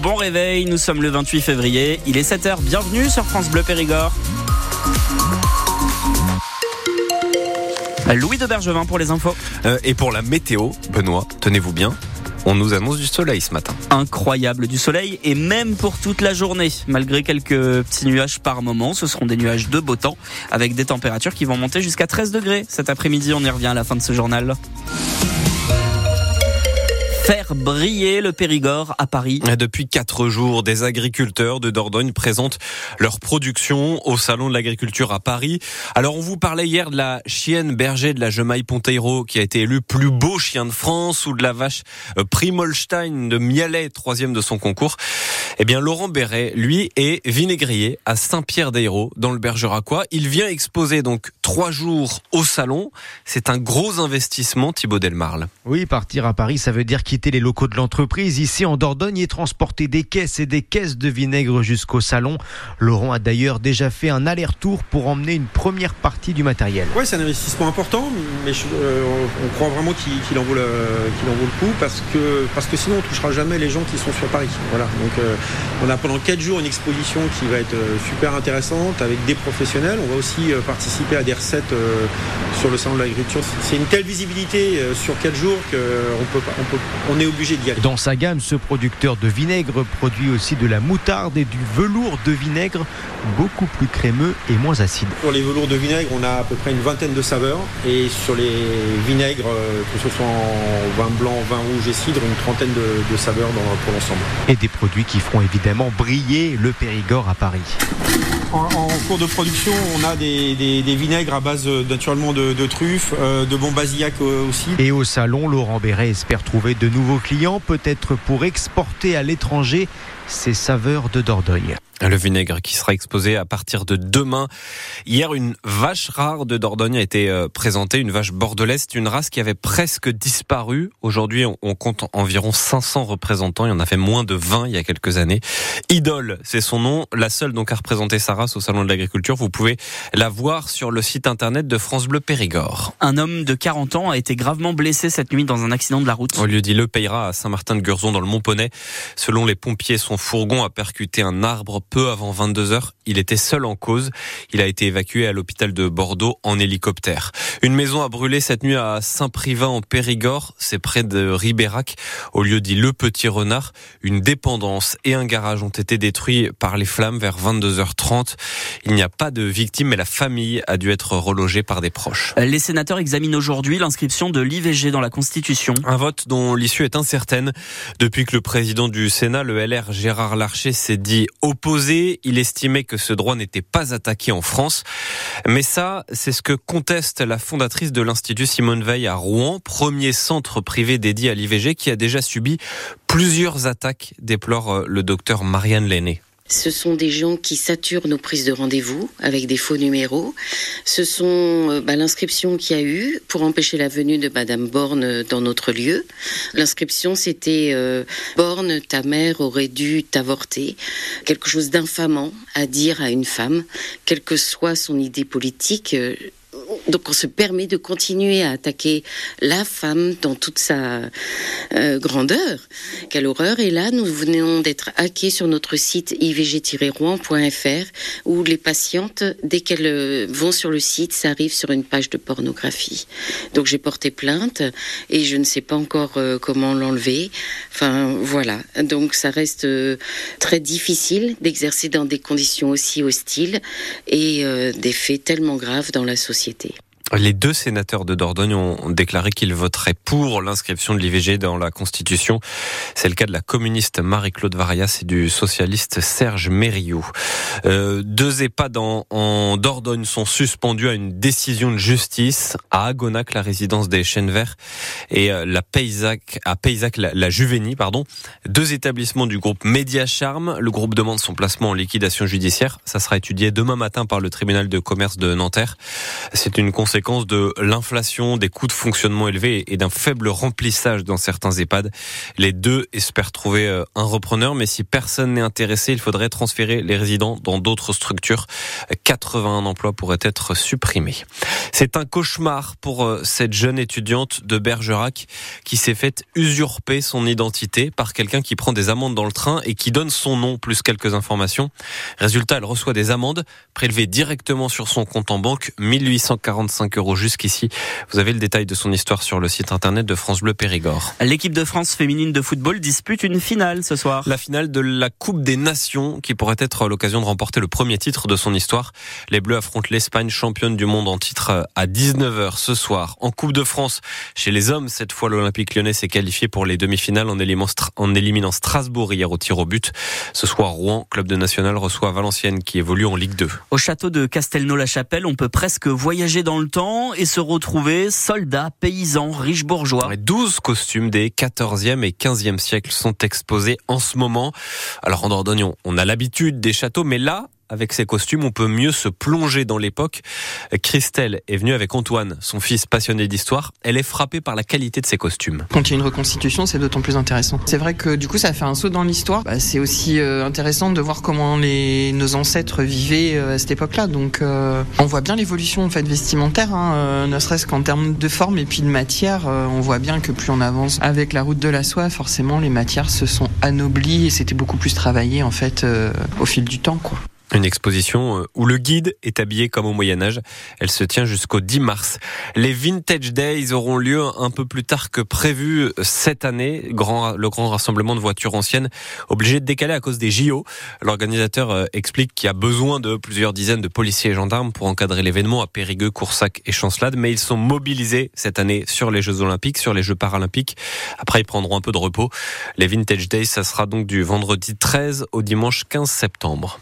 bon réveil, nous sommes le 28 février, il est 7h, bienvenue sur France Bleu Périgord. Louis de Bergevin pour les infos. Euh, et pour la météo, Benoît, tenez-vous bien. On nous annonce du soleil ce matin. Incroyable du soleil et même pour toute la journée. Malgré quelques petits nuages par moment, ce seront des nuages de beau temps avec des températures qui vont monter jusqu'à 13 degrés cet après-midi. On y revient à la fin de ce journal faire briller le Périgord à Paris. Depuis quatre jours, des agriculteurs de Dordogne présentent leur production au Salon de l'Agriculture à Paris. Alors, on vous parlait hier de la chienne berger de la Gemaille Ponteiro qui a été élue plus beau chien de France ou de la vache euh, Primolstein de Mialet, troisième de son concours. Eh bien, Laurent Berret, lui, est vinaigrier à Saint-Pierre-d'Hérault, dans le Bergeracois. Il vient exposer donc trois jours au salon. C'est un gros investissement, Thibaut Delmarle. Oui, partir à Paris, ça veut dire quitter les locaux de l'entreprise ici en Dordogne et transporter des caisses et des caisses de vinaigre jusqu'au salon. Laurent a d'ailleurs déjà fait un aller-retour pour emmener une première partie du matériel. Oui, c'est un investissement important, mais euh, on croit vraiment qu'il en, vaut le, en vaut le coup parce que, parce que sinon on touchera jamais les gens qui sont sur Paris. Voilà. Donc euh, on a pendant 4 jours une exposition qui va être euh, super intéressante avec des professionnels. On va aussi participer à des recettes sur le salon de l'agriculture. C'est une telle visibilité sur 4 jours qu'on peut, on peut, on est obligé d'y aller. Dans sa gamme, ce producteur de vinaigre produit aussi de la moutarde et du velours de vinaigre, beaucoup plus crémeux et moins acide. Pour les velours de vinaigre, on a à peu près une vingtaine de saveurs. Et sur les vinaigres, euh, que ce soit en vin blanc, vin rouge et cidre, une trentaine de, saveurs pour l'ensemble. Et des produits qui feront évidemment briller le Périgord à Paris. En, cours de production, on a des, vinaigres à base euh, naturellement de, truffes, euh, de bon basillac aussi. Et au salon, Laurent Béret espère trouver de nouveaux clients, peut-être pour exporter à l'étranger ses saveurs de Dordogne. Le vinaigre qui sera exposé à partir de demain. Hier, une vache rare de Dordogne a été euh, présentée, une vache bordelaise, une race qui avait presque disparu. Aujourd'hui, on compte environ 500 représentants. Il y en a fait moins de 20 il y a quelques années. Idole, c'est son nom. La seule donc à représenter sa race au Salon de l'Agriculture. Vous pouvez la voir sur le site internet de France Bleu Périgord. Un homme de 40 ans a été gravement blessé cette nuit dans un accident de la route. Au lieu dit Le Payera à Saint-Martin-de-Gurzon dans le Mont-Poney. Selon les pompiers, son fourgon a percuté un arbre peu avant 22 heures. Il était seul en cause. Il a été évacué à l'hôpital de Bordeaux en hélicoptère. Une maison a brûlé cette nuit à Saint-Privin en Périgord. C'est près de Ribérac. Au lieu dit Le Petit Renard, une dépendance et un garage ont été détruits par les flammes vers 22h30. Il n'y a pas de victimes, mais la famille a dû être relogée par des proches. Les sénateurs examinent aujourd'hui l'inscription de l'IVG dans la Constitution. Un vote dont l'issue est incertaine. Depuis que le président du Sénat, le LR Gérard Larcher, s'est dit opposé, il estimait que ce droit n'était pas attaqué en France. Mais ça, c'est ce que conteste la fondatrice de l'Institut Simone Veil à Rouen, premier centre privé dédié à l'IVG qui a déjà subi plusieurs attaques, déplore euh, le docteur Marianne Lenné. Ce sont des gens qui saturent nos prises de rendez-vous avec des faux numéros. Ce sont euh, bah, l'inscription qu'il y a eu pour empêcher la venue de Madame Borne dans notre lieu. L'inscription, c'était euh, Borne, ta mère aurait dû t'avorter. Quelque chose d'infamant à dire à une femme, quelle que soit son idée politique. Euh, donc on se permet de continuer à attaquer la femme dans toute sa euh, grandeur. Quelle horreur. Et là, nous venons d'être hackés sur notre site ivg-rouen.fr où les patientes, dès qu'elles euh, vont sur le site, ça arrive sur une page de pornographie. Donc j'ai porté plainte et je ne sais pas encore euh, comment l'enlever. Enfin voilà. Donc ça reste très difficile d'exercer dans des conditions aussi hostiles et des faits tellement graves dans la société. Les deux sénateurs de Dordogne ont déclaré qu'ils voteraient pour l'inscription de l'IVG dans la Constitution. C'est le cas de la communiste Marie-Claude Varias et du socialiste Serge Mériou. Euh, deux EHPAD en, en, Dordogne sont suspendus à une décision de justice à Agonac, la résidence des Chênes Verts, et euh, la Paysac, à Paysac, la, la Juvenie, pardon. Deux établissements du groupe Média Charme. Le groupe demande son placement en liquidation judiciaire. Ça sera étudié demain matin par le tribunal de commerce de Nanterre. C'est une conséquence conséquence de l'inflation, des coûts de fonctionnement élevés et d'un faible remplissage dans certains EHPAD. Les deux espèrent trouver euh, un repreneur, mais si personne n'est intéressé, il faudrait transférer les résidents dans d'autres structures. 81 emplois pourraient être supprimés. C'est un cauchemar pour euh, cette jeune étudiante de Bergerac qui s'est fait usurper son identité par quelqu'un qui prend des amendes dans le train et qui donne son nom plus quelques informations. Résultat, elle reçoit des amendes prélevées directement sur son compte en banque, 1845 euros jusqu'ici. Vous avez le détail de son histoire sur le site internet de France Bleu Périgord. L'équipe de France féminine de football dispute une finale ce soir. La finale de la Coupe des Nations qui pourrait être l'occasion de remporter le premier titre de son histoire. Les Bleus affrontent l'Espagne championne du monde en titre à 19h ce soir. En Coupe de France, chez les hommes, cette fois l'Olympique lyonnais s'est qualifié pour les demi-finales en éliminant Strasbourg hier au tir au but. Ce soir, Rouen, club de national, reçoit Valenciennes qui évolue en Ligue 2. Au château de Castelnau-la-Chapelle, on peut presque voyager dans le temps et se retrouver soldats, paysans, riches bourgeois. 12 costumes des 14e et 15e siècles sont exposés en ce moment. Alors en Dordogne, on a l'habitude des châteaux, mais là, avec ces costumes, on peut mieux se plonger dans l'époque. Christelle est venue avec Antoine, son fils passionné d'histoire. Elle est frappée par la qualité de ses costumes. Quand il y a une reconstitution, c'est d'autant plus intéressant. C'est vrai que du coup, ça fait un saut dans l'histoire. Bah, c'est aussi euh, intéressant de voir comment les, nos ancêtres vivaient euh, à cette époque-là. Donc, euh, on voit bien l'évolution en fait vestimentaire, hein, ne serait-ce qu'en termes de forme et puis de matière. on voit bien que plus on avance avec la route de la soie, forcément, les matières se sont anoblies et c'était beaucoup plus travaillé en fait au fil du temps, quoi. Une exposition euh, où le guide est habillé comme au Moyen Âge. Elle se tient jusqu'au 10 mars. Les Vintage Days auront lieu un peu plus tard que prévu euh, cette année. Le grand rassemblement de voitures anciennes obligé de décaler à cause des JO. L'organisateur euh, explique qu'il y a besoin de plusieurs dizaines de policiers et gendarmes pour encadrer l'événement à Périgueux, Coursac et Chancelade, mais ils sont mobilisés cette année sur les Jeux Olympiques, sur les Jeux Paralympiques. Après, ils prendront un peu de repos. Les Vintage Days, ça sera donc du vendredi 13 au dimanche 15 septembre.